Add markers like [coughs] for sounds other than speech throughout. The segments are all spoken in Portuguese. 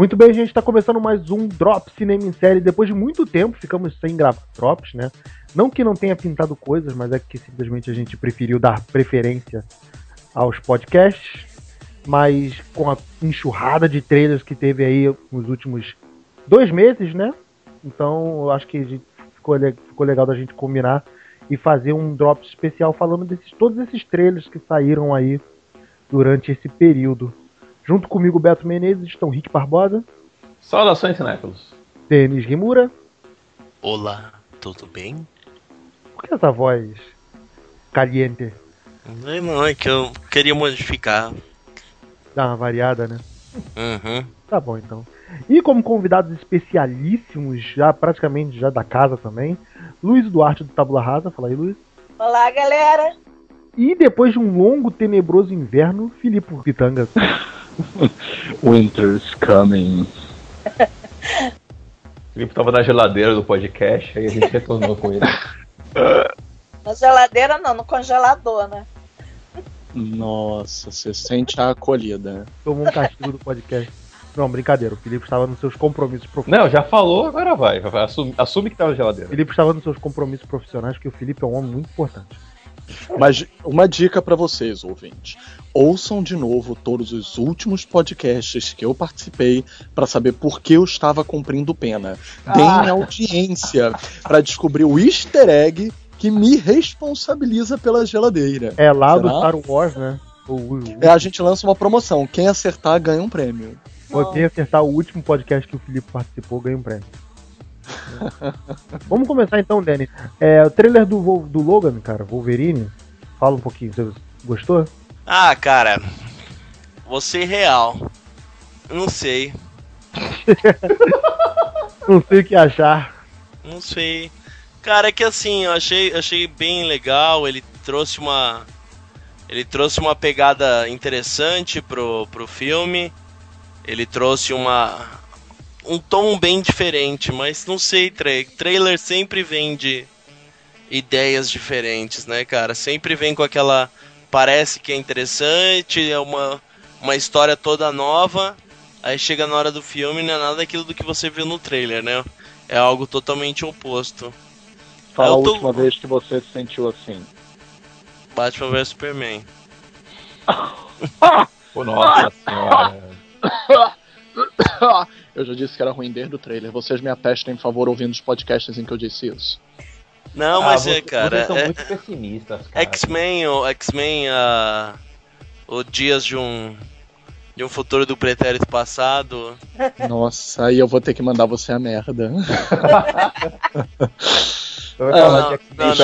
Muito bem, gente, está começando mais um Drop Cinema em Série. Depois de muito tempo, ficamos sem gravar drops, né? Não que não tenha pintado coisas, mas é que simplesmente a gente preferiu dar preferência aos podcasts. Mas com a enxurrada de trailers que teve aí nos últimos dois meses, né? Então eu acho que ficou, ficou legal da gente combinar e fazer um drop especial falando desses todos esses trailers que saíram aí durante esse período. Junto comigo, Beto Menezes, estão Rick Barbosa. Saudações, cinéfilos. Denis Rimura. Olá, tudo bem? Por que essa voz caliente? Não, não, é que eu queria modificar. Dar uma variada, né? Uhum. Tá bom, então. E como convidados especialíssimos, já praticamente já da casa também, Luiz Duarte do Tabula Rasa. Fala aí, Luiz. Olá, galera. E depois de um longo, tenebroso inverno, Filipe Pitanga. [laughs] [laughs] Winter's coming. O Felipe tava na geladeira do podcast, aí a gente retornou com ele. [laughs] Na geladeira não, no congelador, né? Nossa, você sente a acolhida. Tomou um castigo do podcast. Não, brincadeira. O Felipe estava nos seus compromissos profissionais. Não, já falou, agora vai. Assume, assume que tá na O geladeira. Felipe estava nos seus compromissos profissionais, porque o Felipe é um homem muito importante. Mas uma dica pra vocês, ouvintes. Ouçam de novo todos os últimos podcasts que eu participei pra saber por que eu estava cumprindo pena. Deem audiência pra descobrir o easter egg que me responsabiliza pela geladeira. É lá do Será? Star Wars, né? É, a gente lança uma promoção. Quem acertar ganha um prêmio. quem acertar o último podcast que o Felipe participou ganha um prêmio. [laughs] Vamos começar então, Denis. É, o trailer do, Vol- do Logan, cara, Wolverine. Fala um pouquinho, você gostou? Ah, cara, vou ser real. Não sei, [laughs] Não sei o que achar. não sei. Cara, é que assim, eu achei, achei bem legal. Ele trouxe uma. Ele trouxe uma pegada interessante pro, pro filme. Ele trouxe uma. Um tom bem diferente, mas não sei, tra trailer sempre vem de ideias diferentes, né, cara? Sempre vem com aquela. Parece que é interessante, é uma, uma história toda nova. Aí chega na hora do filme não é nada daquilo do que você viu no trailer, né? É algo totalmente oposto. Fala Eu a tô- última vez que você se sentiu assim. Batman vs Superman. Pô, nossa senhora. [laughs] [laughs] eu já disse que era ruim desde o trailer. Vocês me atestem, por favor, ouvindo os podcasts em que eu disse isso. Não, Ah, mas você- é, cara. Vocês são é- muito pessimistas, cara. X-Men, o X-Men, ah, o Dias de um de um futuro do pretérito passado. [laughs] Nossa, aí eu vou ter que mandar você a merda. Não, não, não,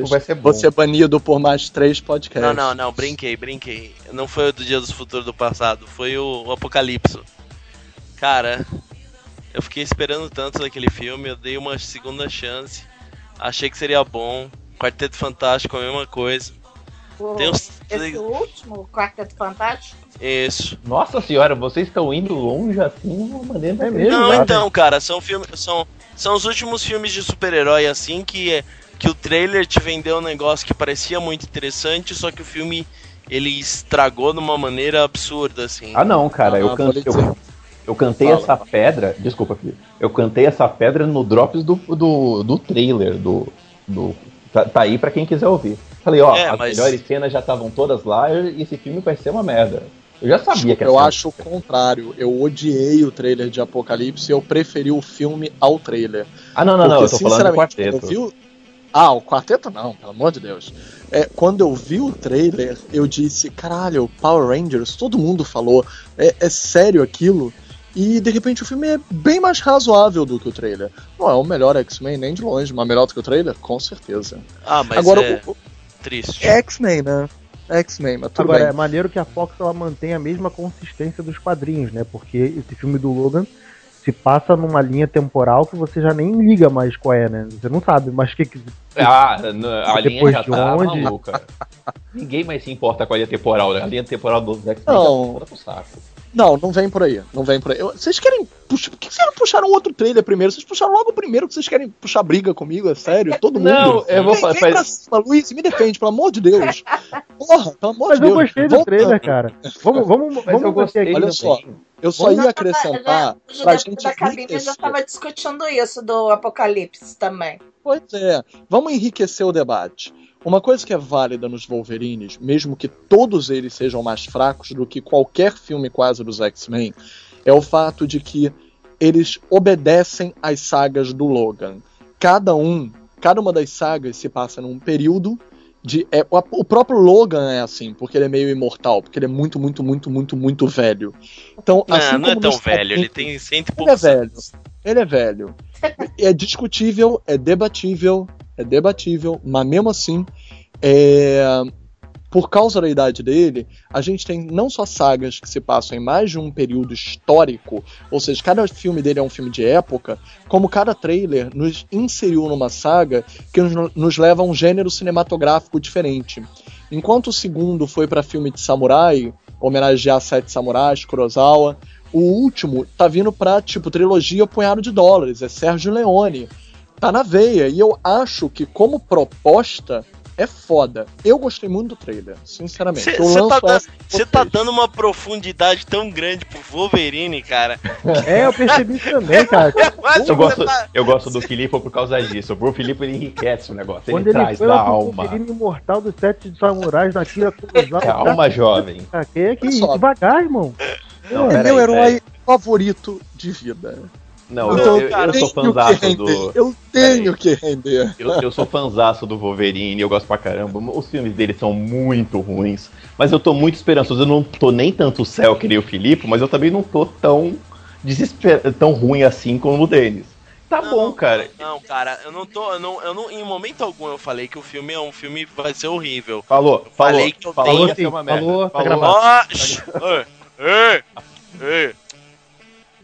não. Vai ser bom. Você é banido por mais três podcasts. Não, não, não, brinquei, brinquei. Não foi o do Dia do Futuro do passado, foi o, o Apocalipse. Cara, eu fiquei esperando tanto daquele filme, eu dei uma segunda chance. Achei que seria bom. Quarteto Fantástico, a mesma coisa. O- Tem uns. Esse último, Quarteto Fantástico. Isso. Nossa senhora, vocês estão indo longe assim de uma maneira É mesmo? Não, Exato. então, cara, são filmes. São, são os últimos filmes de super-herói assim que, que o trailer te vendeu um negócio que parecia muito interessante, só que o filme ele estragou de uma maneira absurda, assim. Ah não, cara, Ah, eu, vou can... lhe dizer. eu, eu cantei Fala. essa pedra. Desculpa, filho. Eu cantei essa pedra no Drops do, do, do trailer do. do tá, tá aí pra quem quiser ouvir. Falei, ó, É, as mas- melhores cenas já estavam todas lá e esse filme vai ser uma merda. Eu já sabia que ia eu acho o contrário. Eu odiei o trailer de Apocalipse e eu preferi o filme ao trailer. Ah, não, não, não, eu Porque, tô falando do quarteto. eu vi o- Ah, o quarteto não, pelo amor de Deus. É, quando eu vi o trailer, eu disse, caralho, Power Rangers, todo mundo falou, é, é sério aquilo? E de repente o filme é bem mais razoável do que o trailer. Não é o melhor X-Men nem de longe, mas melhor do que o trailer? Com certeza. Ah, mas Agora, é o- o- triste. é X-Men, né? É X-Men, mas tudo Agora, bem. é maneiro que a Fox ela mantém a mesma consistência dos quadrinhos, né? Porque esse filme do Logan se passa numa linha temporal que você já nem liga mais qual é, né? Você não sabe, mas que, que Ah, a linha já de tá onde? maluca. Ninguém mais se importa com a linha temporal, né? A linha temporal dos X-Men já Não. tá pro saco. Não, não vem por aí. Não vem por aí. Eu- vocês querem puxar. Por que vocês não puxaram outro trailer primeiro? Vocês puxaram logo o primeiro que vocês querem puxar briga comigo, é sério? [laughs] Todo mundo. Não, eu vou Vem, fa- vem faz- pra cima, Luiz, me defende, pelo amor de Deus. Porra, pelo amor Mas de eu Deus. gostei do Volta- trailer, cara. Vamos, vamos, Mas vamos eu gostei aqui. Olha só. Eu só ia Já acrescentar tava- já- pra já- gente da cabine já enriquecer. estava discutindo isso do Apocalipse também. Pois é, vamos enriquecer o debate. Uma coisa que é válida nos Wolverines, mesmo que todos eles sejam mais fracos do que qualquer filme quase dos X-Men, é o fato de que eles obedecem às sagas do Logan. Cada um, cada uma das sagas se passa num período de. é, o, próprio Logan é assim, porque ele é meio imortal, porque ele é muito, muito, muito, muito, muito velho. Então, assim Não, não é tão velho, ele tem cento e Ele é poucos velho. anos. Ele é velho. [laughs] É discutível, é debatível, é debatível, mas mesmo assim, é, por causa da idade dele, a gente tem não só sagas que se passam em mais de um período histórico, ou seja, cada filme dele é um filme de época, como cada trailer nos inseriu numa saga que nos, nos leva a um gênero cinematográfico diferente. Enquanto o segundo foi para filme de samurai, homenagear Sete Samurais, Kurosawa, o último tá vindo pra, tipo, trilogia Punhado de Dólares, é Sérgio Leone. Tá na veia, e eu acho que como proposta é foda. Eu gostei muito do trailer, sinceramente. Cê- eu cê lanço tá Você tá dando uma profundidade tão grande pro Wolverine, cara. [laughs] É, eu percebi isso também, cara. Eu você gosto, tá- eu gosto do Filipe por causa disso. O Filipe ele enriquece o negócio. Ele Quando ele traz foi da alma. Wolverine imortal dos sete samurais tira cruzada. Calma, jovem. Cara, que é que só. Devagar, irmão. Não, É meu herói favorito de vida. Não, Então, eu, eu, cara, eu sou fanzaço do. Eu tenho que render. Eu, eu sou fanzaço do Wolverine, eu gosto pra caramba. Os filmes dele são muito ruins. Mas eu tô muito esperançoso. Eu não tô nem tanto o céu que nem o Filipe, mas eu também não tô tão desesper... tão ruim assim como o Denis. Tá Não, bom, cara. Não, cara, eu não tô. Eu não, eu não, em momento algum eu falei que o filme é um filme que vai ser horrível. Falou, falou. falei que eu falou tenho- merda. Falou, tá falou. gravado. Ó, shh, ei, ei, ei.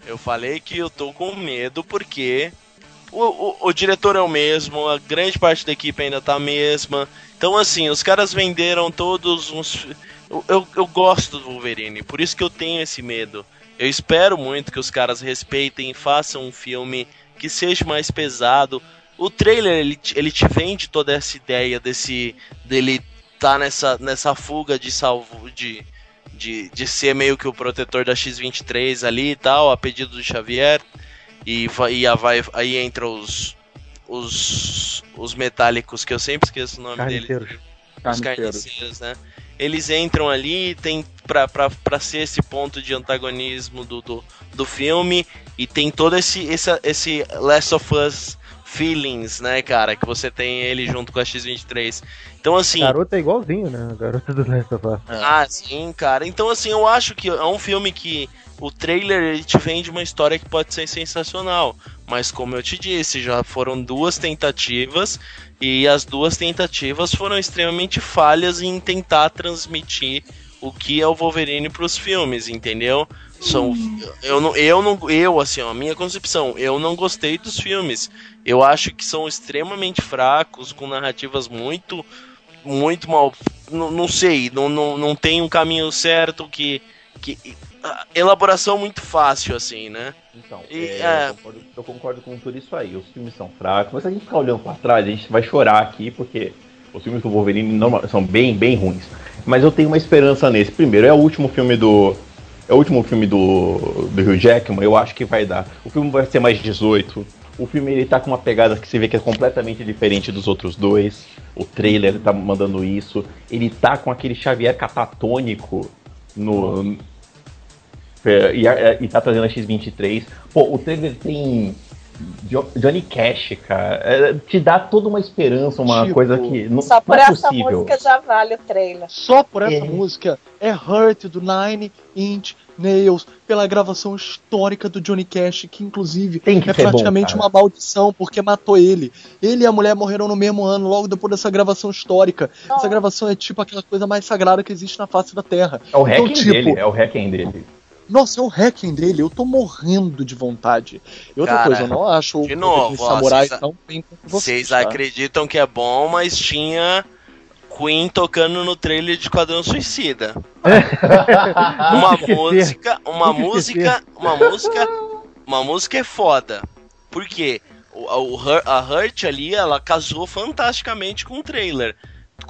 Eu falei que eu tô com medo porque o, o, o diretor é o mesmo, a grande parte da equipe ainda tá a mesma. Então, assim, os caras venderam todos uns. Eu, eu, eu gosto do Wolverine, por isso que eu tenho esse medo. Eu espero muito que os caras respeitem e façam um filme que seja mais pesado. O trailer ele, ele te vende toda essa ideia desse dele tá nessa, nessa fuga de salvo de, de, de ser meio que o protetor da X23 ali e tal, a pedido do Xavier. E, e a- vai, aí entra os, os os metálicos que eu sempre esqueço o nome deles Carniceiros. os carniceiros, né? Eles entram ali, tem pra, pra, pra ser esse ponto de antagonismo do, do, do filme, e tem todo esse, esse, esse Last of Us feelings, né, cara? Que você tem ele junto com a X-23. Então, assim. Garota é igualzinho, né? A garota do Last of Us. Ah, sim, cara. Então, assim, eu acho que é um filme que o trailer ele te vende uma história que pode ser sensacional. Mas, como eu te disse, já foram duas tentativas e as duas tentativas foram extremamente falhas em tentar transmitir o que é o Wolverine para os filmes, entendeu? São, eu não, eu não, eu assim, ó, a minha concepção, eu não gostei dos filmes. Eu acho que são extremamente fracos, com narrativas muito muito mal. Não, não sei, não, não, não tem um caminho certo que. que elaboração muito fácil, assim, né? Então, E, é, é. Eu, concordo, eu concordo com tudo isso aí. Os filmes são fracos, mas se a gente ficar olhando pra trás, a gente vai chorar aqui, porque os filmes do Wolverine normal- são bem, bem ruins. Mas eu tenho uma esperança nesse. Primeiro, é o último filme do. É o último filme do, do Hugh Jackman, eu acho que vai dar. O filme vai ser mais 18. O filme ele tá com uma pegada que você vê que é completamente diferente dos outros dois. O trailer tá mandando isso. Ele tá com aquele Xavier catatônico no, é, e, a- e tá trazendo a X23. Pô, o trailer tem Johnny Cash, cara. É, te dá toda uma esperança, uma Tipo, coisa que não, Só não por é essa possível. música já vale o trailer. Só por essa É. música é Hurt do Nine Inch Nails, pela gravação histórica do Johnny Cash, que inclusive Tem que é ser bom, praticamente cara. uma maldição, porque matou ele. Ele e a mulher morreram no mesmo ano, logo depois dessa gravação histórica. Essa gravação é tipo aquela coisa mais sagrada que existe na face da Terra. É o hacking Então, tipo, dele, é o hacking dele. Nossa, é o hacking dele, eu tô morrendo de vontade. E outra Cara, coisa, eu não acho de o novo, ó, samurai vocês- tão bem quanto vocês. Vocês tá? acreditam que é bom, mas tinha Queen tocando no trailer de Quadrão Suicida. uma Nunca esquecer. música, uma música, uma música, uma música é foda. Por quê? O, o Hur- a Hurt ali, ela casou fantasticamente com o trailer.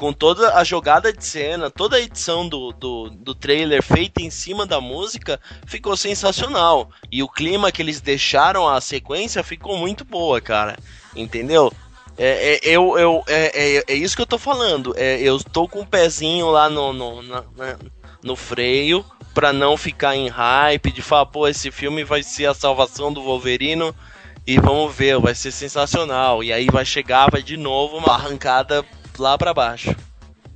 Com toda a jogada de cena, toda a edição do, do, do trailer feita em cima da música, ficou sensacional. E o clima que eles deixaram a sequência ficou muito boa, cara. Entendeu? É, é, eu, eu, é, é, é, isso que eu tô falando. É, eu tô com o um pezinho lá no, no, na, no freio pra não ficar em hype de falar, pô, esse filme vai ser a salvação do Wolverino e vamos ver, vai ser sensacional. E aí vai chegar, vai de novo uma arrancada lá para baixo.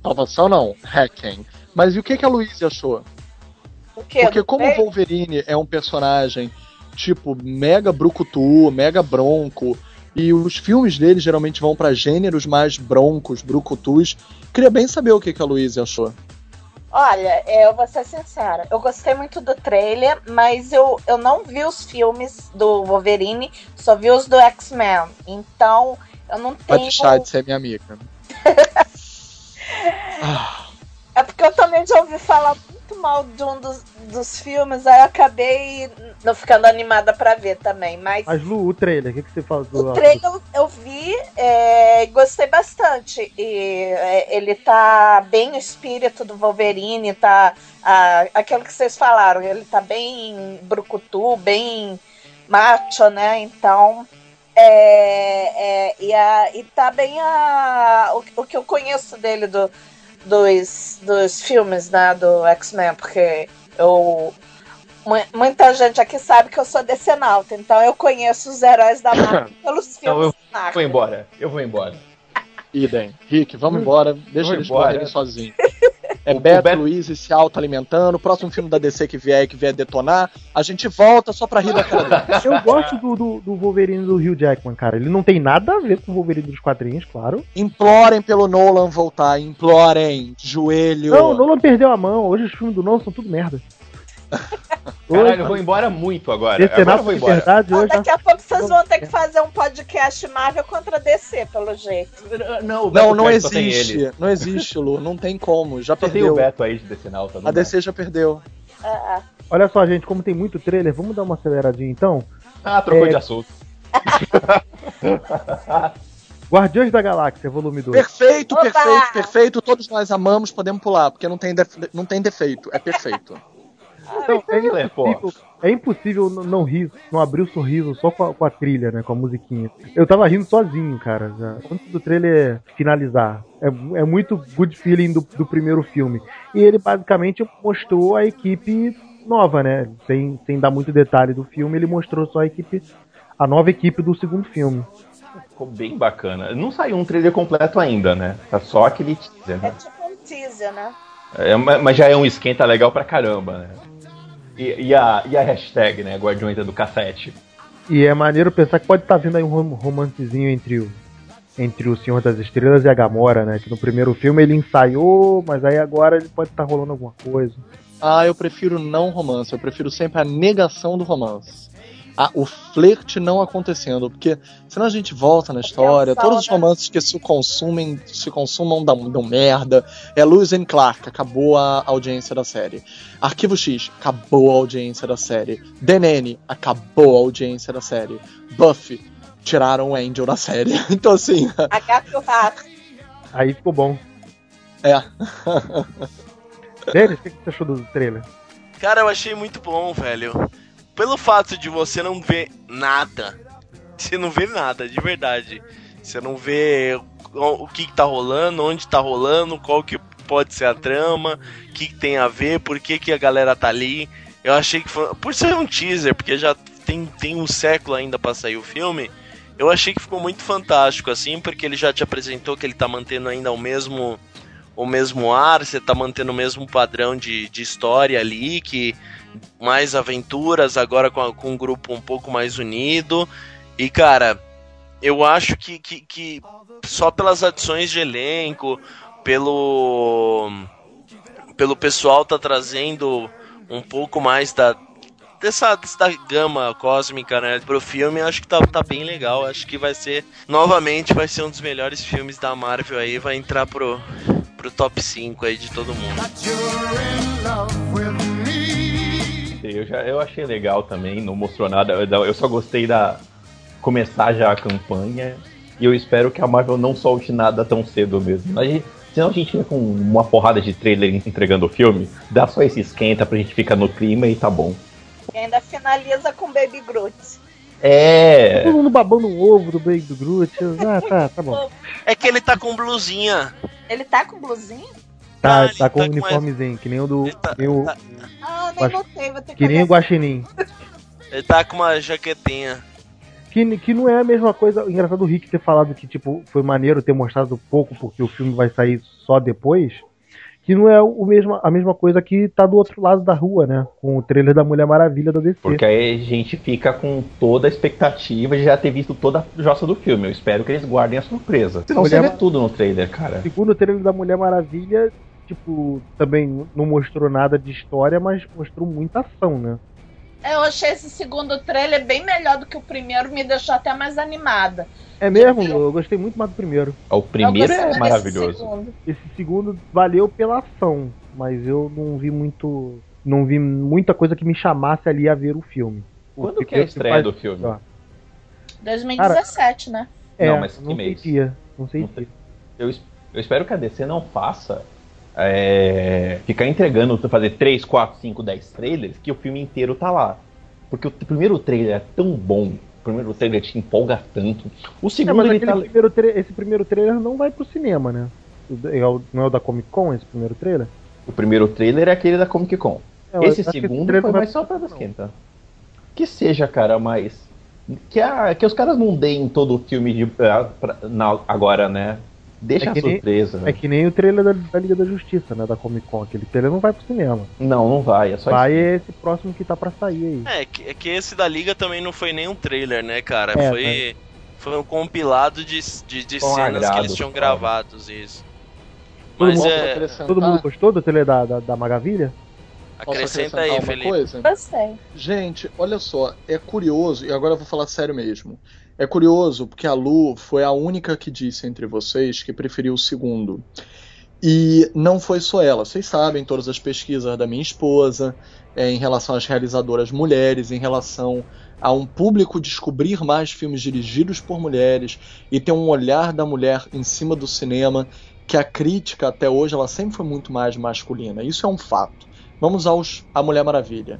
Salvação não, hacking. Mas e o que, que a Luísa achou? O quê? Porque como o Wolverine é um personagem tipo mega brucutu, mega bronco, e os filmes dele geralmente vão para gêneros mais broncos, brucutus, queria bem saber o que, que a Luísa achou. Olha, eu vou ser sincera, eu gostei muito do trailer, mas eu, eu não vi os filmes do Wolverine, só vi os do X-Men. Então, eu não tenho. Pode deixar de ser minha amiga. É porque eu também já ouvi falar muito mal de um dos, dos filmes, aí eu acabei não ficando animada para ver também. Mas, mas Lu, o trailer, o que, que você fala do O trailer eu, eu vi é, gostei bastante. E é, ele tá bem o espírito do Wolverine, tá a, aquilo que vocês falaram, ele tá bem brucutu, bem macho, né? Então. É, é, e, a, e tá bem a, o, o que eu conheço dele do, dos, dos filmes né, do X-Men, porque eu muita gente aqui sabe que eu sou decenalta, então eu conheço os heróis da Marvel [coughs] pelos filmes. Então eu vou embora, eu vou embora. Idem. Rick, vamos embora. Deixa eles morrerem sozinhos. [laughs] É o, Beto, Beto Luiz se auto-alimentando. O próximo filme da DC que vier que vier detonar, a gente volta só pra rir da cara dele. Eu gosto do, do, do, Wolverine do Hugh Jackman, cara. Ele não tem nada a ver com o Wolverine dos quadrinhos, claro. Implorem pelo Nolan voltar, implorem. Joelho. Não, o Nolan perdeu a mão. Hoje os filmes do Nolan são tudo merda. [laughs] Caralho, eu vou embora muito agora. agora eu vou embora. Verdade, hoje daqui a pouco vocês vão ter que fazer um podcast Marvel contra DC, pelo jeito. Não, não, não existe. Não existe, Lu. Não tem como. Já só perdeu. Tem o Beto aí de DC Now, tá A DC já perdeu. Ah, Olha só, gente, como tem muito trailer, vamos dar uma aceleradinha então? Ah, trocou é... de assunto. [laughs] Guardiões da Galáxia, volume 2. Perfeito, Opa! perfeito, perfeito. Todos nós amamos, podemos pular, porque não tem, def... não tem defeito. É perfeito. [laughs] Não, é, impossível, é impossível não rir, não abrir o sorriso só com a, com a, trilha, né? Com a musiquinha. Eu tava rindo sozinho, cara, já. Antes do trailer finalizar. É, é muito good feeling do, do primeiro filme. E ele basicamente mostrou a equipe nova, né? Sem, sem dar muito detalhe do filme, ele mostrou só a equipe, a nova equipe do segundo filme. Ficou bem bacana. Não saiu um trailer completo ainda, né? Tá só aquele teaser, né? É tipo um teaser, né? É, mas já é um esquenta legal pra caramba, né? E, e, a, e a hashtag, né? Guardiões do cassete. E é maneiro pensar que pode estar tá vindo aí um romancezinho entre o, entre o Senhor das Estrelas e a Gamora, né? Que no primeiro filme ele ensaiou, mas aí agora ele pode estar tá rolando alguma coisa. Ah, eu prefiro não romance, eu prefiro sempre a negação do romance a, o flerte não acontecendo, porque senão a gente volta na história, todos os romances que se consumem, se consumam dão, dão merda. É Lewis and Clark, acabou a audiência da série. Arquivo X, acabou a audiência da série. DNN, acabou a audiência da série. Buffy, tiraram o Angel da série. [laughs] Então assim. Aí ficou bom. É. Denis, o que você achou do trailer? Cara, eu achei muito bom, velho pelo fato de você não ver nada, você não vê nada, de verdade. Você não vê o que, que tá rolando, onde tá rolando, qual que pode ser a trama, o que, que, tem a ver, por que, que a galera tá ali. Eu achei que foi. Por ser um teaser, porque já tem, tem um século ainda pra sair o filme. Eu achei que ficou muito fantástico, assim, porque ele já te apresentou que ele tá mantendo ainda o mesmo o mesmo ar, você tá mantendo o mesmo padrão de, de história ali, que mais aventuras, agora com, com um grupo um pouco mais unido. E, cara, eu acho que, que, que só pelas adições de elenco, pelo, pelo pessoal tá trazendo um pouco mais da, dessa, dessa gama cósmica, né, pro filme, acho que tá, tá bem legal. Acho que vai ser, novamente, vai ser um dos melhores filmes da Marvel aí, vai entrar pro, pro top 5 aí de todo mundo eu, já, eu achei legal também, não mostrou nada. Eu só gostei da começar já a campanha. E eu espero que a Marvel não solte nada tão cedo mesmo. Aí, senão a gente fica com uma porrada de trailer entregando o filme. Dá só esse esquenta pra gente ficar no clima e tá bom. E ainda finaliza com Baby Groot. É. Todo mundo babando o ovo do Baby Groot. Ah, tá, tá bom. [laughs] É que ele tá com blusinha. Ele tá com blusinha? Tá, ele tá com tá um com uniformezinho, que nem o do. Tá- que nem o, tá- Ah, nem notei, vou ter que que nem o. Guaxinim. Ele tá com uma jaquetinha. Que, que não é a mesma coisa. Engraçado o Rick ter falado que, tipo, foi maneiro ter mostrado pouco porque o filme vai sair só depois. Que não é o mesmo, a mesma coisa que tá do outro lado da rua, né? Com o trailer da Mulher Maravilha da DC. Porque aí a gente fica com toda a expectativa de já ter visto toda a jossa do filme. Eu espero que eles guardem a surpresa. Senão Mulher você vê tudo no trailer, cara. Segundo o trailer da Mulher Maravilha, tipo, também não mostrou nada de história, mas mostrou muita ação, né? Eu achei esse segundo trailer bem melhor do que o primeiro, me deixou até mais animada. É mesmo? Eu gostei muito mais do primeiro. O Eu primeiro é maravilhoso. segundo. Esse segundo valeu pela ação, mas eu não vi muito. Não vi muita coisa que me chamasse ali a ver o filme. O Quando que é a estreia faz- do filme? Ó, 2017, né? É, Não, mas que não sei mês? dia. Não sei Não dia. Eu, eu espero que a DC não faça é, ficar entregando, fazer 3, 4, 5, 10 trailers que o filme inteiro tá lá. Porque o primeiro trailer é tão bom, o primeiro trailer te empolga tanto. O É, segundo mas ele tá. primeiro esse primeiro trailer não vai pro cinema, né? É Não é o da Comic Con esse primeiro trailer? O primeiro trailer é aquele da Comic Con. É, Esse segundo trailer foi vai mais só pra esquentar. Que seja, cara, mas. Que, a, que os caras não deem todo o filme de, ah, pra- na- agora, né? Deixa É a que nem- surpresa. É que nem o trailer da, da Liga da Justiça, né? Da Comic Con. Aquele trailer não vai pro cinema. Não, não vai. É só Vai isso. esse próximo que tá pra sair aí. É que, é que esse da Liga também não foi nem um trailer, né, cara? É, foi, foi um compilado de, de, de cenas que agrado, eles tinham cara. gravados, isso. Todo Mas mundo é. Todo mundo gostou do trailer da, da, da Magavilha? posso Acrescenta aí, uma Felipe. coisa? Gostei. Gente, olha só, é curioso, e agora eu vou falar sério mesmo. É curioso porque a Lu foi a única que disse entre vocês que preferiu o segundo. E não foi só ela. Vocês sabem todas as pesquisas da minha esposa é, em relação às realizadoras mulheres, em relação a um público descobrir mais filmes dirigidos por mulheres e ter um olhar da mulher em cima do cinema que a crítica até hoje ela sempre foi muito mais masculina. Isso é um fato. Vamos aos a Mulher Maravilha.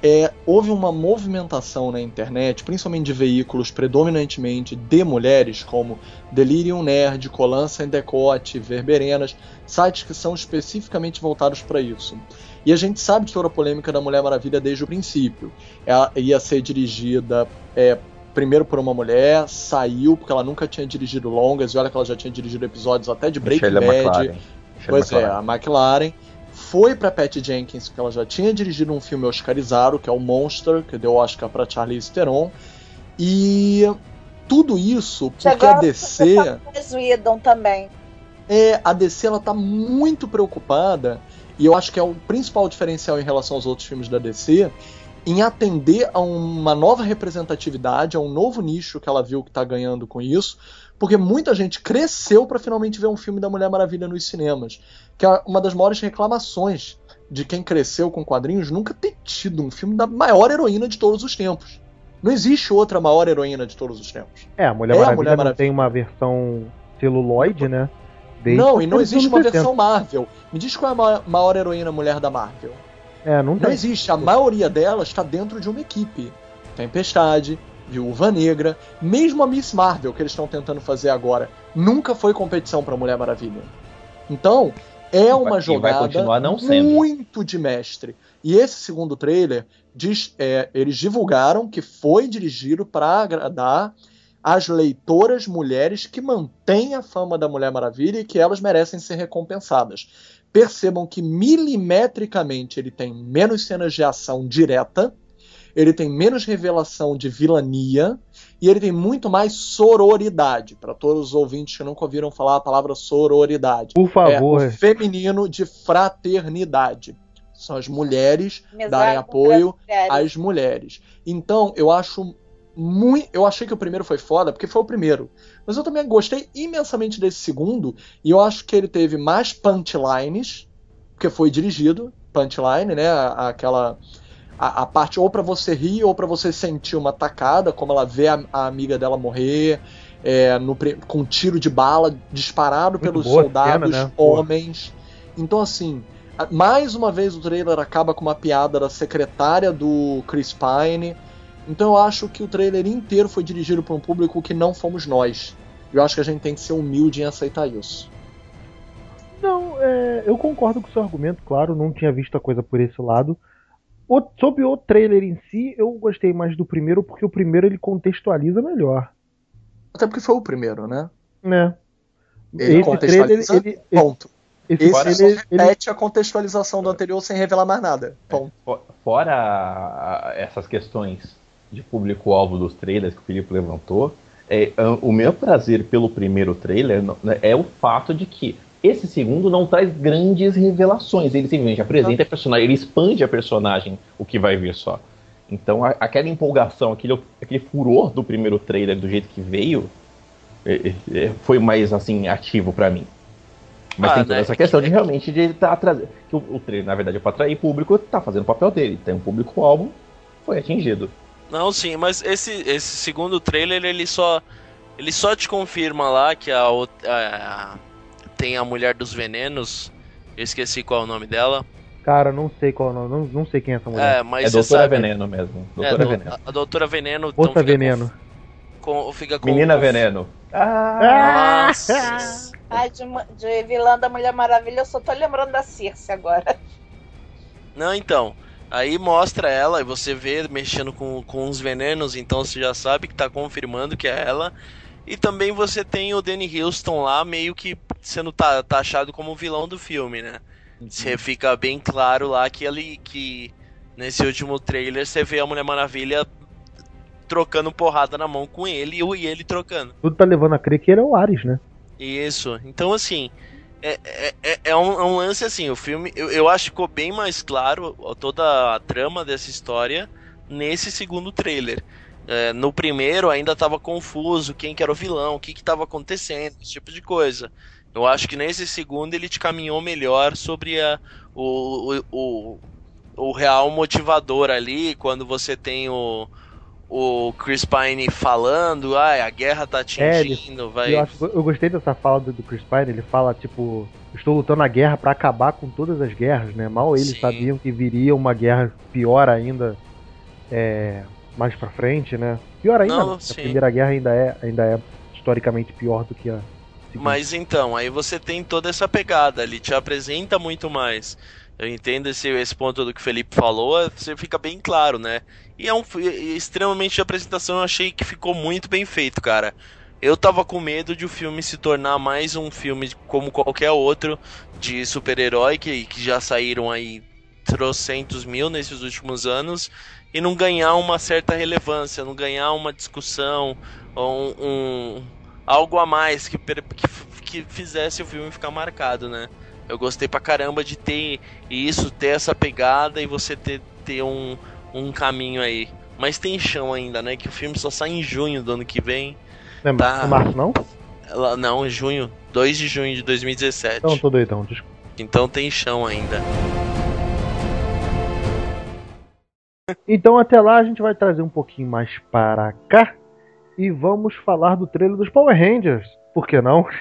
É, houve uma movimentação na internet, principalmente de veículos predominantemente de mulheres, como Delirium Nerd, Colan Sem Decote, Verberenas, sites que são especificamente voltados para isso. E a gente sabe de toda a polêmica da Mulher Maravilha desde o princípio. Ela ia ser dirigida é, primeiro por uma mulher, saiu porque ela nunca tinha dirigido longas, e olha que ela já tinha dirigido episódios até de Breaking Bad, McLaren. Pois é, a McLaren foi pra Patty Jenkins, porque ela já tinha dirigido um filme oscarizado, que é o Monster, que deu Oscar pra Charlize Theron. E tudo isso porque a DC, também. é, a DC ela tá muito preocupada, e eu acho que é o principal diferencial em relação aos outros filmes da DC, em atender a uma nova representatividade, a um novo nicho que ela viu que tá ganhando com isso, porque muita gente cresceu para finalmente ver um filme da Mulher Maravilha nos cinemas, que é uma das maiores reclamações de quem cresceu com quadrinhos nunca ter tido um filme da maior heroína de todos os tempos. Não existe outra maior heroína de todos os tempos. É, a Mulher É a Maravilha Mulher não Maravilha. tem uma versão celuloide, né? Desde não, e não existe uma 80. versão Marvel. Me diz qual é a ma- maior heroína mulher da Marvel. É, não Não existe. A maioria delas está dentro de uma equipe. Tempestade, Viúva Negra, mesmo a Miss Marvel que eles estão tentando fazer agora, nunca foi competição para Mulher Maravilha. Então, é uma e jogada muito de mestre. E esse segundo trailer, diz- é, eles divulgaram que foi dirigido para agradar as leitoras mulheres que mantêm a fama da Mulher Maravilha e que elas merecem ser recompensadas. Percebam que milimetricamente ele tem menos cenas de ação direta, ele tem menos revelação de vilania e ele tem muito mais sororidade. Para todos os ouvintes que nunca ouviram falar a palavra sororidade. Por favor. É o feminino de fraternidade. São as mulheres darem apoio mulheres. às mulheres. Então, eu acho muito. Eu achei que o primeiro foi foda, porque foi o primeiro. Mas eu também gostei imensamente desse segundo. E eu acho que ele teve mais punchlines, porque foi dirigido. Punchline, né? Aquela. A, a parte ou pra você rir ou pra você sentir uma tacada, como ela vê a, a amiga dela morrer. é, no, com tiro de bala disparado Muito pelos soldados cena, né? homens. Então, assim, mais uma vez o trailer acaba com uma piada da secretária do Chris Pine. Então eu acho que o trailer inteiro foi dirigido para um público que não fomos nós. Eu acho que a gente tem que ser humilde em aceitar isso. Não, é, eu concordo com o seu argumento, claro, não tinha visto a coisa por esse lado. O- sobre o trailer em si, eu gostei mais do primeiro, porque o primeiro ele contextualiza melhor, Até porque foi o primeiro, né? né? Ele esse trailer, contextualiza, ele, ele, Ponto. esse Esse ele, repete a contextualização do anterior sem revelar mais nada. Ponto. Fo- Fora essas questões de público-alvo dos trailers que o Felipe levantou, é, o meu prazer pelo primeiro trailer é o fato de que esse segundo não traz grandes revelações. Ele simplesmente apresenta a personagem, ele expande a personagem, o que vai vir só. Então a- aquela empolgação, aquele, aquele furor do primeiro trailer do jeito que veio, é, é, é, foi mais assim ativo pra mim. Mas Ah, tem toda né? essa questão de realmente de estar trazendo. Que o, o trailer, na verdade, é pra atrair público, tá fazendo o papel dele. Tem um público-alvo, foi atingido. Não, sim, mas esse, esse segundo trailer ele só ele só te confirma lá que a, a- tem a mulher dos venenos. Eu esqueci qual é o nome dela. cara, não sei qual, não, não, não sei quem é essa mulher. É, mas é Doutora sabe. Veneno mesmo. É, Doutora do- Veneno. A, a Doutora Veneno. Moça fica Veneno. Com, com- fica com, Menina com- Veneno. Ah! Nossa. Ai, de, de vilã da Mulher Maravilha, eu só tô lembrando da Circe agora. Não, então. Aí mostra ela e você vê mexendo com, com os venenos, então você já sabe que tá confirmando que é ela. E também você tem o Danny Houston lá, meio que sendo ta- taxado como vilão do filme, né? Você fica bem claro lá que ele que nesse último trailer você vê a Mulher Maravilha trocando porrada na mão com ele e o- ele trocando. Tudo tá levando a crer que ele é o Ares, né? Isso. Então, assim, é, é, é- é um, é um lance assim, o filme, eu, eu acho que ficou bem mais claro toda a trama dessa história nesse segundo trailer. É, no primeiro ainda tava confuso quem que era o vilão, o que que tava acontecendo, esse tipo de coisa. Eu acho que nesse segundo ele te caminhou melhor sobre a, o, o, o, o real motivador ali, quando você tem o, o Chris Pine falando, ah, a guerra tá É, ele- atingindo, E vai... Eu, acho- eu gostei dessa fala do, do Chris Pine, ele fala, tipo, estou lutando a guerra pra acabar com todas as guerras, né? Mal eles Sim. sabiam que viria uma guerra pior ainda é, mais pra frente, né? Pior ainda, Não, né? a. Primeira Guerra ainda é, ainda é historicamente pior do que a segunda. Mas então, aí você tem toda essa pegada, ele te apresenta muito mais. Eu entendo esse, esse ponto do que o Felipe falou, você fica bem claro, né? E é um extremamente de apresentação, eu achei que ficou muito bem feito, cara. Eu tava com medo de o filme se tornar mais um filme como qualquer outro de super-herói, que, que já saíram aí trocentos mil nesses últimos anos, e não ganhar uma certa relevância, não ganhar uma discussão, ou um, um- algo a mais que, que, que fizesse o filme ficar marcado, né? Eu gostei pra caramba de ter isso, ter essa pegada e você ter, ter um, um caminho aí. Mas tem chão ainda, né? Que o filme só sai em junho do ano que vem. Não é tá. março, não? Não, em junho. 2 de junho de 2017. Então, tô doidão, desculpa. Então tem chão ainda. Então, até lá, a gente vai trazer um pouquinho mais para cá e vamos falar do trailer dos Power Rangers. Por que não? [laughs]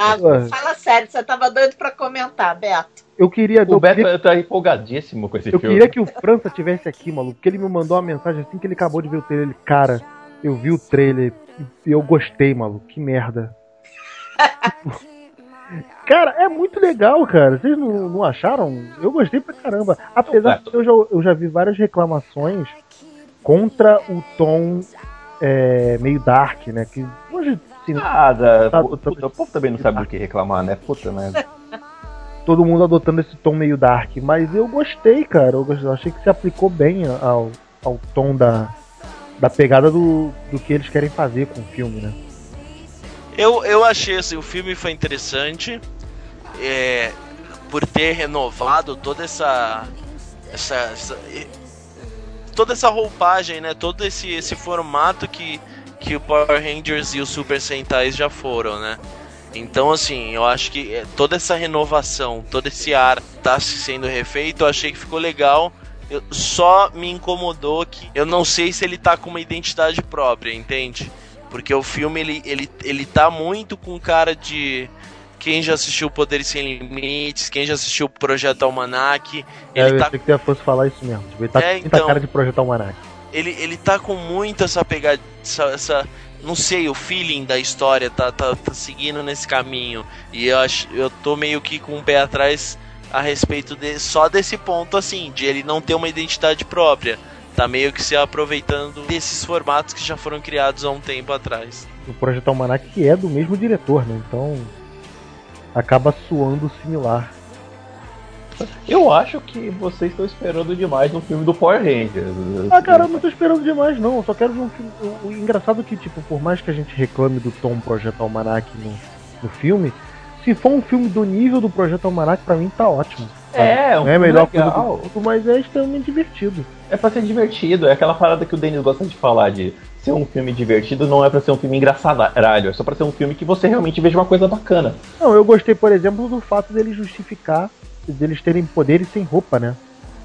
Ah, fala sério, você tava doido pra comentar, Beto. eu queria. O eu queria Beto tá empolgadíssimo com esse Eu filme. queria que o França tivesse aqui, maluco, porque ele me mandou uma mensagem assim que ele acabou de ver o trailer. Ele, cara, eu vi o trailer e eu gostei, maluco. Que merda. [laughs] cara, é muito legal, cara. Vocês não, não acharam? Eu gostei pra caramba. Apesar de que eu já, eu já vi várias reclamações contra o tom é, meio dark, né? Que hoje, assim, Nada, Tá- pu- puta, o povo também não sabe do que reclamar, né? Puta merda. [laughs] todo mundo adotando esse tom meio dark. Mas eu gostei, cara. Eu, gostei, eu achei que se aplicou bem ao, ao tom da, da pegada do, do que eles querem fazer com o filme, né? Eu, eu achei assim, o filme foi interessante. É, por ter renovado toda essa. essa, essa- toda essa roupagem, né? Todo esse, esse formato que, que o Power Rangers e os Super Sentais já foram, né? Então, assim, eu acho que é, toda essa renovação, todo esse ar tá se sendo refeito, eu achei que ficou legal. Eu- só me incomodou que eu não sei se ele tá com uma identidade própria, entende? Porque o filme ele, ele, ele tá muito com cara de. Quem já assistiu Poderes Sem Limites, quem já assistiu Projeto Almanac, É, ele eu tá achei que tu fosse falar isso mesmo. Ele tá É, com muita então. cara de projetar um Manac. ele, ele tá com muito essa pegada, essa, essa- não sei, o feeling da história tá, tá, tá seguindo nesse caminho. E eu acho, eu tô meio que com o pé atrás a respeito de, só desse ponto assim, de ele não ter uma identidade própria. Tá meio que se aproveitando desses formatos que já foram criados há um tempo atrás. O Projeto Almanac que é do mesmo diretor, né? Então acaba suando similar. Eu acho que vocês estão esperando demais no filme do Power Rangers. Ah, cara, eu não tô esperando demais, não. Eu só quero ver um filme. O, o engraçado é que, tipo, por mais que a gente reclame do tom Projeto Almanac no, no filme, se for um filme do nível do Projeto Almanac, pra mim tá ótimo. sabe? É, um não é melhor legal. do mundo, mas é extremamente divertido. É pra ser divertido, é aquela parada que o Denis gosta de falar de ser um filme divertido, não é pra ser um filme engraçadalho, é só pra ser um filme que você realmente veja uma coisa bacana. Não, eu gostei, por exemplo, do fato dele justificar deles terem poderes sem roupa, né?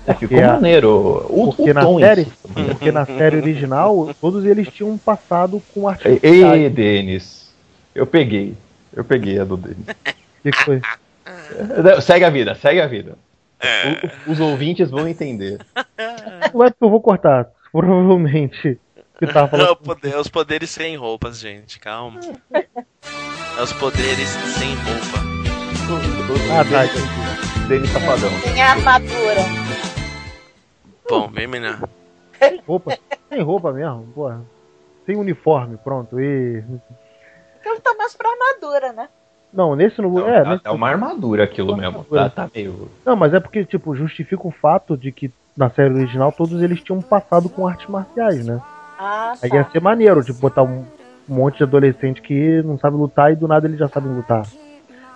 É, ficou a- maneiro. O, Porque o na série, porque na série original, todos eles tinham um passado com arte. Ei, ei, Denis, eu peguei. Eu peguei a do Denis. que foi? Segue a vida, segue a vida. O- os ouvintes vão entender. Não é porque eu vou cortar. Provavelmente. Que tava falando. Não, poder- os poderes sem roupas, gente, calma. É os poderes sem roupa. Ah, tá. Denis, Denis Safadão. Tem a armadura. Bom, bem melhor. Roupa. Sem roupa mesmo, porra. Sem uniforme, pronto. E. Ele tá mais pra armadura, né? Não, nesse. Não, é, tá- nesse- é uma armadura aquilo Uma mesmo. armadura. Tá, tá meio. Não, mas é porque, tipo, justifica o fato de que na série original todos eles tinham um passado com artes marciais, né? Ah, Aí ia tá. ser maneiro, tipo, botar um monte de adolescente que não sabe lutar e do nada eles já sabem lutar.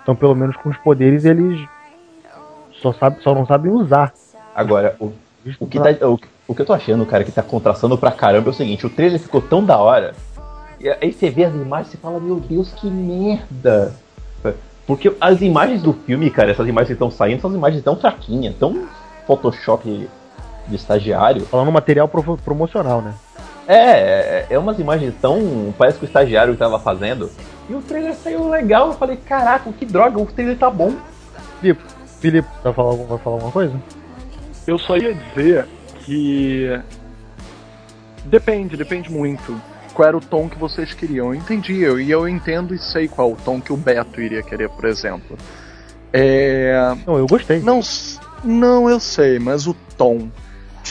Então, pelo menos com os poderes, eles só, sabe, só não sabem usar. Agora, o, o, que tá, o, o que eu tô achando, cara, que tá contrastando pra caramba é o seguinte: o trailer ficou tão da hora. E aí você vê as imagens e fala, meu Deus, que merda. Porque as imagens do filme, cara, essas imagens que estão saindo, são imagens tão fraquinhas, tão Photoshop de estagiário. Falando material pro- promocional, né? É, é, é umas imagens tão. Parece que o estagiário tava fazendo. E o trailer saiu legal. Eu falei, caraca, que droga, o trailer tá bom. Filipe, Filipe, vai falar, vai falar alguma coisa? Eu só ia dizer que. Depende, depende muito. Qual era o tom que vocês queriam? Eu entendi, eu, e eu entendo e sei qual o tom que o Beto iria querer, por exemplo. É. Não, eu gostei. Não, não, eu sei, mas o tom.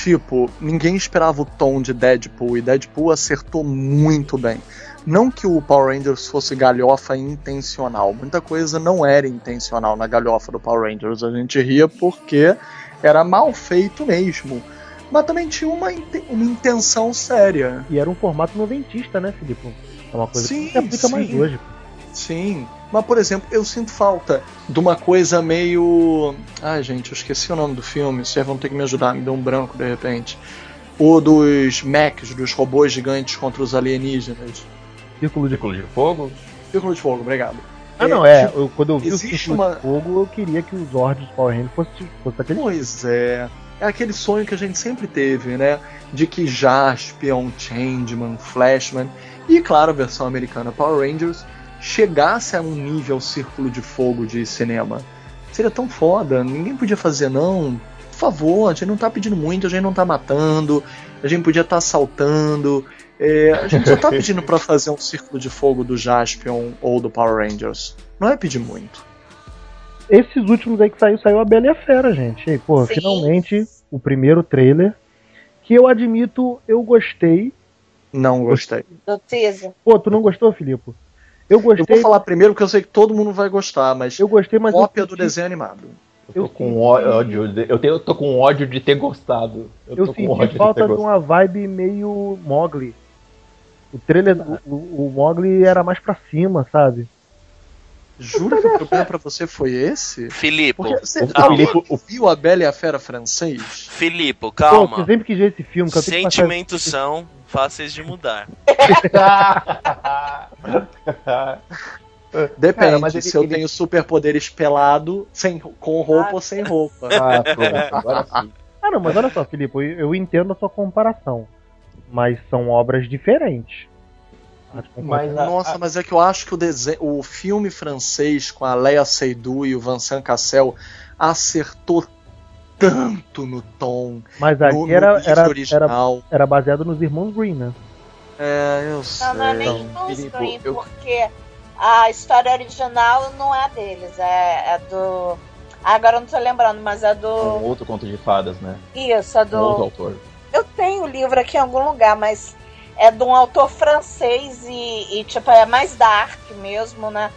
Tipo, ninguém esperava o tom de Deadpool e Deadpool acertou muito bem. Não que o Power Rangers fosse galhofa intencional, muita coisa não era intencional na galhofa do Power Rangers. A gente ria porque era mal feito mesmo. Mas também tinha uma, uma intenção séria. E era um formato noventista, né, Filipe? É uma coisa Sim, que se aplica mais sim. hoje. Sim. Mas, por exemplo, eu sinto falta de uma coisa meio. Ai, gente, eu esqueci o nome do filme. Vocês vão ter que me ajudar, me deu um branco de repente. O dos mechs, dos robôs gigantes contra os alienígenas. Círculo de Círculo de fogo. Círculo de fogo, obrigado. Ah, não, é. eu- quando eu vi o Círculo uma- de Fogo, eu queria que os Zords Power Rangers fossem fosse aquele. Pois é. É aquele sonho que a gente sempre teve, né? De que Jaspion, Changeman, Flashman e, claro, a versão americana Power Rangers chegasse a um nível círculo de fogo de cinema. Seria tão foda, ninguém podia fazer não. Por favor, a gente não tá pedindo muito, a gente não tá matando, a gente podia estar assaltando. É, a gente só tá [laughs] pedindo pra fazer um círculo de fogo do Jaspion ou do Power Rangers. Não é pedir muito. Esses últimos aí que saiu, saiu a Bela e a Fera, gente. E, pô, Sim. finalmente o primeiro trailer. Que eu admito, eu gostei. Não gostei. Pô, tu não gostou, Filipe? Eu Eu gostei. vou falar primeiro porque eu sei que todo mundo vai gostar, mas Eu gostei, mas. cópia eu do senti- desenho animado. Eu Eu tô com ódio. de- eu, tenho, eu tô com ódio de ter gostado. Eu, Eu tô com ódio senti falta de ter de uma vibe meio Mogli. O trailer, o, o o Mogli era mais pra cima, sabe? Juro que o problema pra você foi esse? Filipe, você O alguém Filipe- o- viu a Bela e a Fera francês? Filipe, Pô, calma. eu sempre quis ver esse filme. Sentimentos são fáceis de mudar. [laughs] Depende, Cara, mas ele- se eu ele- tenho superpoderes pelado, sem, com roupa ou sem roupa. [laughs] Ah, pronto, agora sim. Ah, não, mas olha só, Filipe, eu, eu entendo a sua comparação. Mas são obras diferentes. Mas a- Nossa, mas é que eu acho que o, desenho, o filme francês com a Léa Seydoux e o Vincent Cassel acertou tanto no tom, Mas no, ali no era, era, era, original. era baseado nos irmãos Green, né? É, eu sei. Não, não é nem Então, os Filipe, Green, eu- porque a história original não é deles, é, é do. Ah, Agora eu não tô lembrando, mas é Um do. outro conto de fadas, né? Isso, é Um outro do. autor. Eu tenho o livro aqui em algum lugar, mas é de um autor francês e, e, tipo, é mais dark mesmo, né?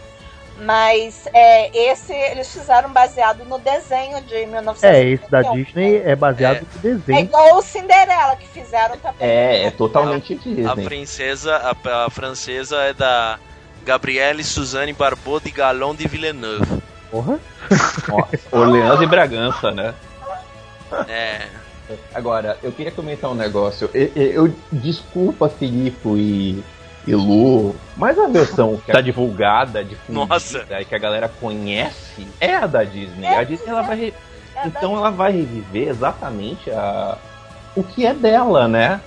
Mas é, esse eles fizeram baseado no desenho de 1951. É, esse da Disney é baseado no É desenho. igual o Cinderela que fizeram também. É, é totalmente A Disney. princesa, a, a francesa é da Gabrielle Suzanne Barbeau de Galon de Villeneuve. Porra. Orleans e Bragança, né? É. Agora, eu queria comentar um negócio. Eu, eu- eu- desculpa, Filipe e, e Lu, mas a versão que tá [laughs] divulgada, difundida, Nossa. que a galera conhece, é a da Disney. a Disney ela vai re- É então ela vai reviver exatamente a, o que é dela, né?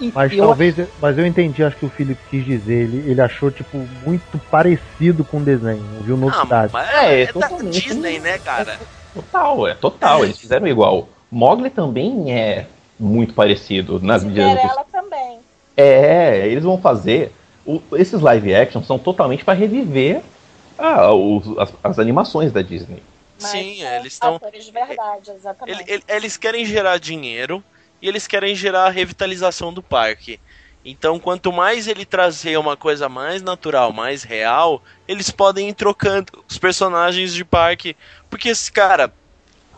E- Mas eu talvez. Mas eu entendi, acho que o Felipe quis dizer. Ele, ele achou, tipo, muito parecido com o desenho. Viu Ah, novidade. mas É, é, é da Disney, né, cara? Total, é total. Eles fizeram igual. Mogli também é muito parecido nas medidas do Cinderela também. É, eles vão fazer. o- esses live action são totalmente para reviver ah, os- as, as animações da Disney. Mas Sim, são eles estão- Atores de verdade, exatamente. Ele- ele- eles querem gerar dinheiro e eles querem gerar a revitalização do parque. Então, quanto mais ele trazer uma coisa mais natural, mais real, eles podem ir trocando os personagens de parque. Porque, esse cara,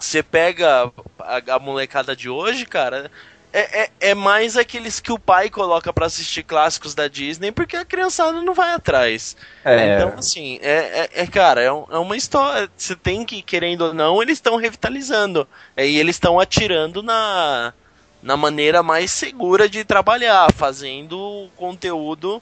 você pega a, a molecada de hoje, cara, é, é, é mais aqueles que o pai coloca pra assistir clássicos da Disney, porque a criançada não vai atrás. É, Então, assim, é, é, é, cara, é, um- é uma história. Você tem que, querendo ou não, eles estão revitalizando. E eles estão atirando na, na maneira mais segura de trabalhar, fazendo conteúdo.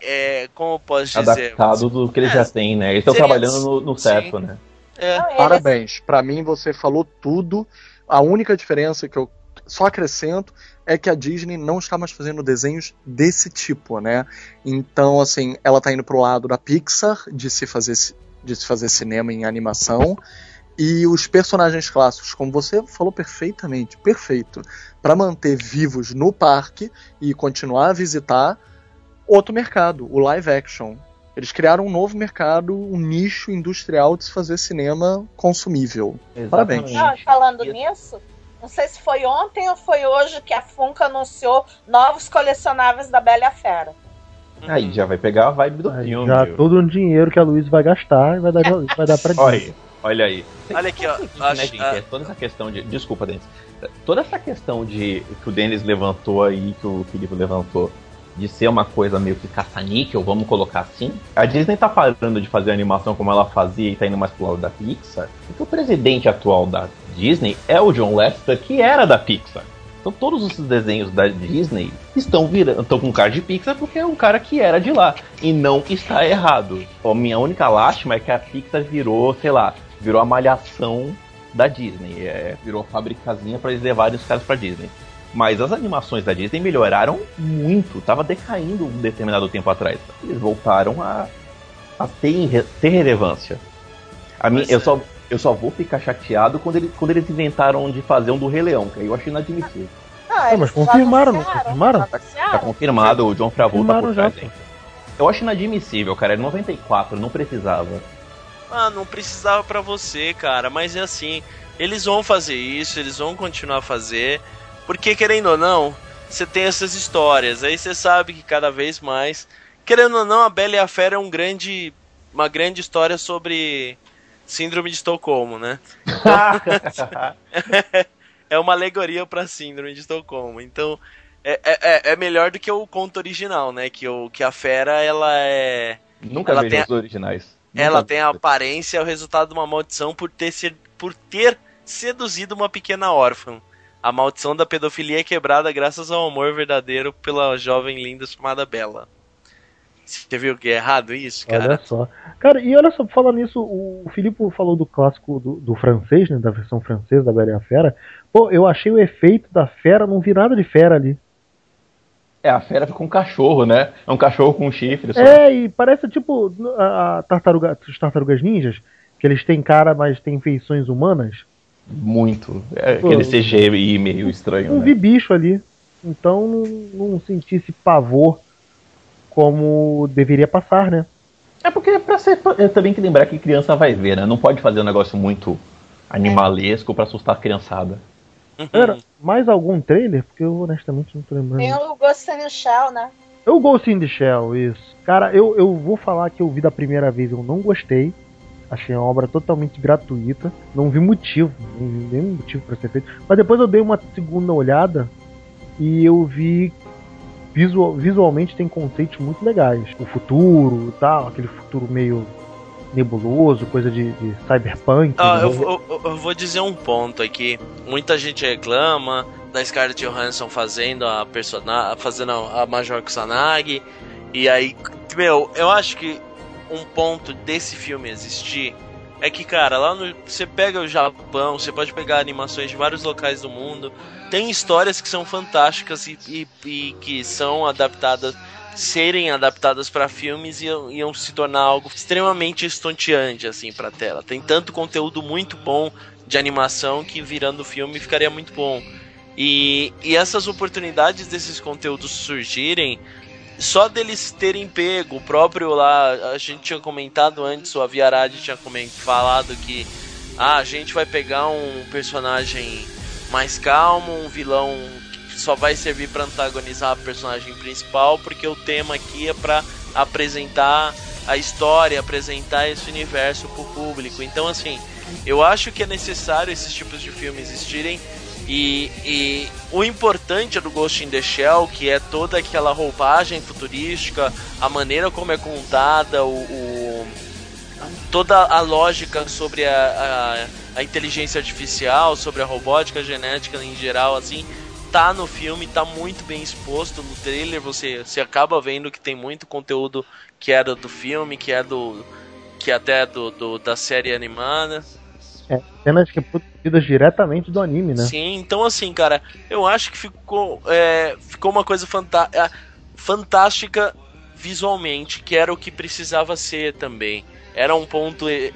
É, como eu posso dizer? adaptado do que eles É, já têm, né? Eles estão trabalhando no, no certo, sim. né? É, Não, Parabéns. Pra mim, você falou tudo. A única diferença que eu só acrescento é que a Disney não está mais fazendo desenhos desse tipo, né? Então, assim, ela tá indo pro lado da Pixar, de se fazer, de se fazer cinema em animação. E os personagens clássicos, como você falou perfeitamente, perfeito, para manter vivos no parque e continuar a visitar outro mercado, o live action. Eles criaram um novo mercado, um nicho industrial de se fazer cinema consumível. Parabéns. Não, e falando E- nisso, não sei se foi ontem ou foi hoje que a Funko anunciou novos colecionáveis da Bela e Fera. Aí já vai pegar a vibe do Aí filme. já viu? todo o dinheiro que a Luiz vai gastar vai dar, vai dar pra Olha aí, olha aí. Olha aqui, ó, Né, acho- gente, ah. toda essa questão de. Desculpa, Denis. Toda essa questão de que o Denis levantou aí, que o Felipe levantou, de ser uma coisa meio que caça-níquel, vamos colocar assim. A Disney tá parando de fazer animação como ela fazia e tá indo mais pro lado da Pixar. Porque o presidente atual da Disney é o John Lasseter, que era da Pixar. Então todos os desenhos da Disney estão virando, estão com cara de Pixar porque é um cara que era de lá. E não está errado. A minha única lástima é que a Pixar virou, sei lá, virou a malhação da Disney. É, virou fabricazinha para eles levarem os caras pra Disney. Mas as animações da Disney melhoraram muito. Tava decaindo um determinado tempo atrás. Eles voltaram a, a ter, ter relevância. A mim, eu, é. só, eu só vou ficar chateado quando, ele, quando eles inventaram de fazer um do Rei Leão, que aí eu achei inadmissível. [laughs] Não, mas eles confirmaram, não confirmaram? anunciaram. Tá confirmado, o John Travolta Confirmaram por trás. Eu acho inadmissível, cara. É 94, não precisava. Ah, não precisava pra você, cara, mas é assim, eles vão fazer isso, eles vão continuar a fazer, porque querendo ou não, você tem essas histórias, aí você sabe que cada vez mais, querendo ou não, a Bela e a Fera é um grande, uma grande história sobre síndrome de Estocolmo, né? [laughs] é uma alegoria pra síndrome de Estocolmo, então é, é, é melhor do que o conto original, né? Que, o, que a fera, ela é Nunca Ela a- os originais. ela Nunca tem a aparência, é o resultado de uma maldição por ter, ser, por ter seduzido uma pequena órfã. A maldição da pedofilia é quebrada graças ao amor verdadeiro pela jovem linda chamada Bela. Você viu que é errado isso, cara? Olha só. Cara, e olha só, falando nisso, o Filipe falou do clássico do, do francês, né? Da versão francesa da Bela e a Fera. Pô, eu achei o efeito da fera, não vi nada de fera ali. É, a fera fica um cachorro, né? É um cachorro com um chifre. Só. É, e parece tipo a, a tartaruga, as tartarugas ninjas, que eles têm cara, mas têm feições humanas. Muito. É Pô, aquele CGI meio estranho. Não né? vi bicho ali. Então não, não senti esse pavor como deveria passar, né? É porque é pra ser. É também que lembrar que criança vai ver, né? Não pode fazer um negócio muito animalesco pra assustar a criançada. Era mais algum trailer? Porque eu honestamente não tô lembrando. Tem o Ghost in the Shell, né? Eu Ghost in the Shell, isso. Cara, eu, eu vou falar que eu vi da primeira vez, eu não gostei. Achei a obra totalmente gratuita. Não vi motivo, não vi nenhum motivo pra ser feito. Mas depois eu dei uma segunda olhada e eu vi visual, visualmente tem conceitos muito legais. O futuro e tal, aquele futuro meio nebuloso, coisa de, de cyberpunk. Ah, né? eu, eu- eu vou dizer um ponto aqui. Muita gente reclama da Scarlett Johansson fazendo a personagem, fazendo a Major Kusanagi. E aí, meu, eu acho que um ponto desse filme existir é que, cara, lá no. Você pega o Japão, você pode pegar animações de vários locais do mundo. Tem histórias que são fantásticas e, e- e que são adaptadas. Serem adaptadas para filmes e iam, iam se tornar algo extremamente estonteante, assim, pra tela. Tem tanto conteúdo muito bom de animação que virando filme ficaria muito bom. E, e essas oportunidades desses conteúdos surgirem só deles terem pego, o próprio lá, a gente tinha comentado antes, o Aviarad tinha falado que ah, a gente vai pegar um personagem mais calmo, um vilão que só vai servir para antagonizar a personagem principal, porque o tema aqui é para apresentar a história, apresentar esse universo pro público. Então, assim, eu acho que é necessário esses tipos de filmes existirem e, e o importante do Ghost in the Shell, que é toda aquela roupagem futurística, a maneira como é contada, o, o- toda a lógica sobre a, a, a inteligência artificial, sobre a robótica genética em geral, assim, tá no filme, tá muito bem exposto no trailer. Você, você acaba vendo que tem muito conteúdo que era do filme, que é do. que até é do, do da série animada. Cenas que produzidas diretamente do anime, né? Sim, então assim, cara, eu acho que ficou, é, ficou uma coisa fantá- é, fantástica visualmente, que era o que precisava ser também. Era um ponto. é, é,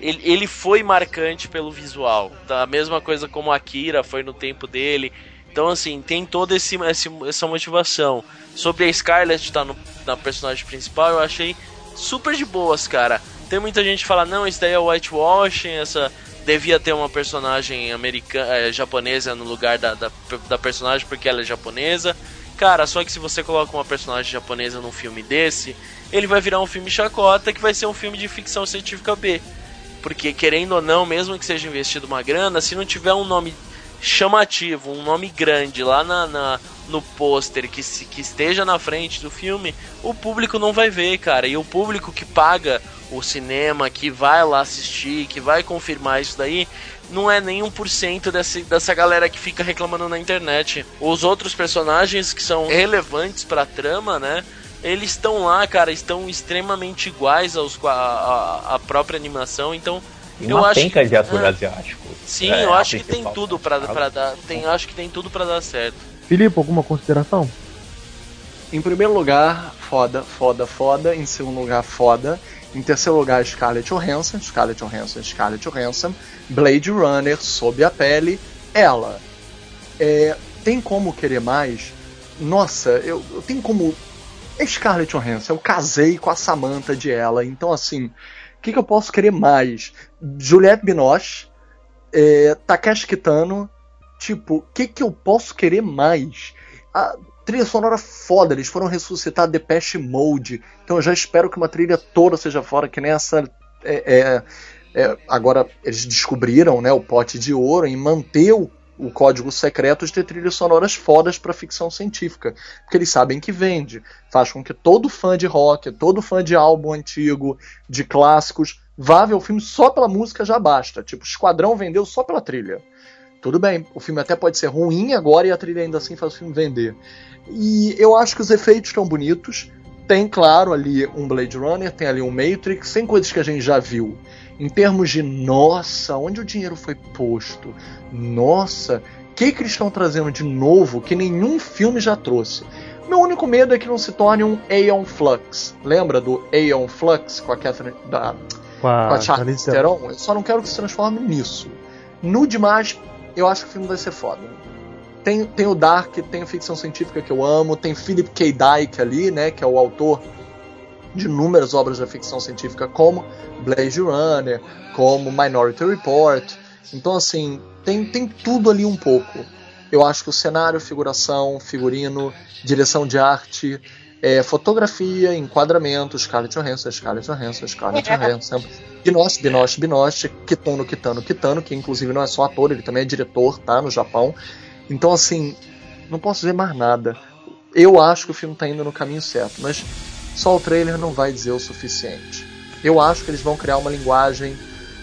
Ele, foi marcante pelo visual. Tá? A mesma coisa como Akira foi no tempo dele. Então, assim, tem toda esse, essa motivação. Sobre a Scarlett estar no, na personagem principal, eu achei super de boas, cara. Tem muita gente que fala, não, isso daí é whitewashing, essa devia ter uma personagem americana, eh, japonesa no lugar da, da, da personagem porque ela é japonesa. Cara, só que se você coloca uma personagem japonesa num filme desse, ele vai virar um filme chacota que vai ser um filme de ficção científica B. Porque, querendo ou não, mesmo que seja investido uma grana, se não tiver um nome chamativo, um nome grande lá na, na- no pôster que, se- que esteja na frente do filme, o público não vai ver, cara. E o público que paga o cinema, que vai lá assistir, que vai confirmar isso daí, não é nem 1% desse, dessa galera que fica reclamando na internet. Os outros personagens que são relevantes pra trama, né? Eles estão lá, cara, estão extremamente iguais aos, a, a, a própria animação, então Tem eu uma acho penca que- de ator Ah. asiático. Sim, É, eu acho que tem tudo personagem. pra dar. Tem, acho que tem tudo pra dar certo. Filipe, alguma consideração? Em primeiro lugar, foda, foda, foda. Em segundo lugar, foda. Em terceiro lugar, Scarlett Johansson, Scarlett Johansson, Scarlett Johansson. Blade Runner, sob a pele, ela. É, tem como querer mais? Nossa, eu, eu tenho como. É Scarlett Johansson, eu casei com a Samantha de ela, então assim, o que, que eu posso querer mais? Juliette Binoche, é, Takeshi Kitano, tipo, o que, que eu posso querer mais? A trilha sonora foda, eles foram ressuscitar Depeche Mode, então eu já espero que uma trilha toda seja fora, que nem essa. é, é, é, agora eles descobriram né, o pote de ouro em manter o, o código secreto de ter trilhas sonoras fodas para ficção científica, porque eles sabem que vende, faz com que todo fã de rock, todo fã de álbum antigo, de clássicos, vá ver o filme só pela música já basta. Tipo, Esquadrão vendeu só pela trilha. Tudo bem, o filme até pode ser ruim agora e a trilha ainda assim faz o filme vender. E eu acho que os efeitos estão bonitos. Tem, claro, ali um Blade Runner, tem ali um Matrix, tem coisas que a gente já viu. Em termos de, nossa, onde o dinheiro foi posto? Nossa, o que, que eles estão trazendo de novo que nenhum filme já trouxe? Meu único medo é que não se torne um Aeon Flux. Lembra do Aeon Flux com a Catherine da Com a, com a Charlize Theron? Eu só não quero que se transforme nisso. No demais, eu acho que o filme vai ser foda. Tem, tem o Dark, tem a ficção científica que eu amo, tem Philip K. Dick ali, né, que é o autor de inúmeras obras da ficção científica, como Blade Runner, como Minority Report. Então, assim, tem, tem tudo ali um pouco. Eu acho que o cenário, figuração, figurino, direção de arte, é, fotografia, enquadramento, Scarlett Johansson, Scarlett Johansson, Scarlett Johansson, Binoche, Binoche, Binoche, Kitano, Kitano, Kitano, que inclusive não é só ator, ele também é diretor, tá, no Japão. Então, assim, não posso dizer mais nada. Eu acho que o filme tá indo no caminho certo, mas só o trailer não vai dizer o suficiente. Eu acho que eles vão criar uma linguagem,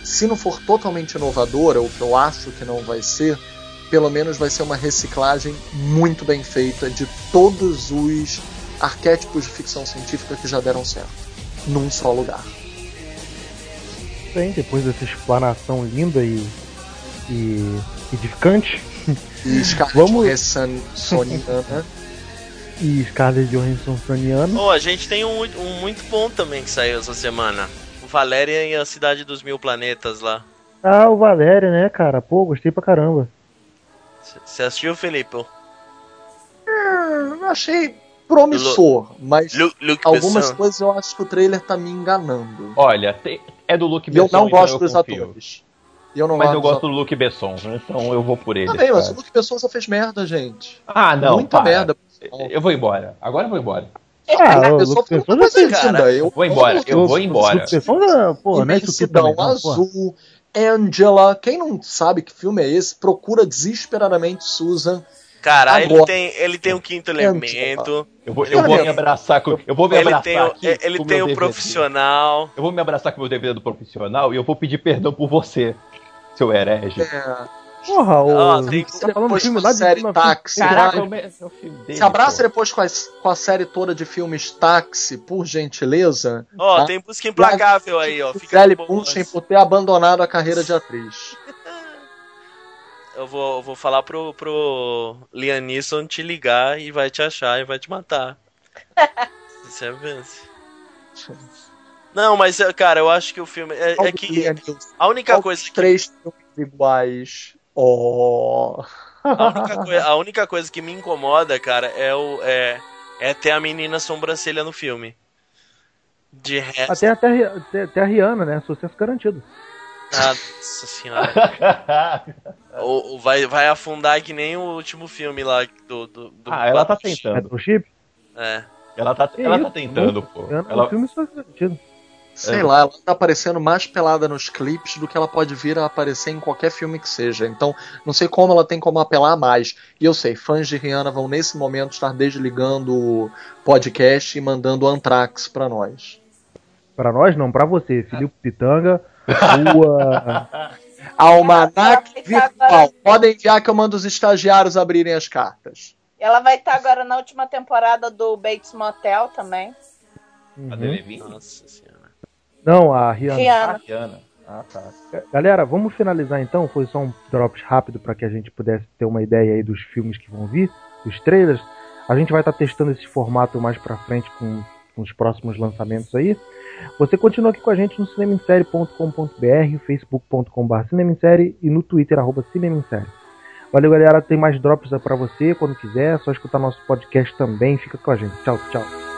se não for totalmente inovadora, o que eu acho que não vai ser, pelo menos vai ser uma reciclagem muito bem feita de todos os arquétipos de ficção científica que já deram certo, num só lugar. Bem, depois dessa explanação linda e, e edificante, E Scarlett [laughs] Vamos- Soniana. e Scarlett Johansson Soniano. Oh, a gente tem um, um muito bom também que saiu essa semana. O Valéria e a Cidade dos Mil Planetas lá. Ah, o Valéria, né, cara? Pô, gostei pra caramba. Você assistiu, Felipe? Eu achei promissor, mas Lu, Luke algumas Besson. coisas eu acho que o trailer tá me enganando. Olha, é do Luke E eu Besson, não então gosto eu dos confio. atores. Eu não Mas eu gosto do Luke Besson, então eu vou por ele. Tá bem, mas o Luke Besson só fez merda, gente. Ah, não. Muita para. merda. Eu vou embora. Agora eu vou embora. Ah, Luke o Besson Luke Besson fez. Eu Vou embora, eu vou embora. Luke Besson, pô, né? Imensidão também, não, pô. Azul, Angela. Quem não sabe que filme é esse, procura desesperadamente Susan. Cara, ele tem, ele tem o quinto elemento. Eu vou, eu vou me abraçar com. Eu vou me Ele abraçar tem, o, aqui ele com tem o profissional. Eu vou me abraçar com o meu DVD do profissional e eu vou pedir perdão por você, seu herege. É, Porra, o. Ah, tem- tá falando filme lá de série 1900. Táxi. Caraca, Caraca, é me- dele. Se abraça pô. depois com a, com a série toda de filmes Táxi, por gentileza. Ó, Tá? tem busca implacável aí, ó. Fica Gisele. Bündchen por ter abandonado a carreira de atriz. Eu vou, eu vou falar pro, pro Liam Neeson te ligar e vai te achar e vai te matar. [laughs] Isso é vence. Não, mas, é, cara, eu acho que o filme. É, é que a única coisa que. Três filmes iguais. Oh. A única, [laughs] coi- a única coisa que me incomoda, cara, é o. É, é ter a menina sobrancelha no filme. De resto. Até, até, até, até a Rihanna, né? Sucesso garantido. Nossa senhora. [laughs] O- o- vai, vai afundar que nem o último filme lá do. do, do ah, ela tá tentando. Retrochip? É. Ela tá, Que ela isso? tá tentando, pô. Ela, no filme sucesso garantido. Sei É. lá, ela tá aparecendo mais pelada nos clipes do que ela pode vir a aparecer em qualquer filme que seja. Então, não sei como ela tem como apelar mais. E eu sei, fãs de Rihanna vão nesse momento estar desligando o podcast e mandando Anthrax pra nós. Pra nós, não, pra você. Filipe Pitanga, Rua. Almanac virtual. agora- Podem enviar que eu mando os estagiários abrirem as cartas. Ela vai estar agora na última temporada do Bates Motel também. a Uhum. Delevingne? Nossa senhora. Não, a Rihanna. Ah, Rihanna. Rihanna. Ah, tá. Galera, vamos finalizar então. Foi só um drops rápido para que a gente pudesse ter uma ideia aí dos filmes que vão vir, dos trailers. A gente vai estar testando esse formato mais pra frente com, com os próximos lançamentos aí. Você continua aqui com a gente no cinemissérie.com.br, facebook.com.br cinemissérie e no twitter, arroba cinemissérie. Valeu, galera. Tem mais drops para você quando quiser. É só escutar nosso podcast também. Fica com a gente. Tchau, tchau.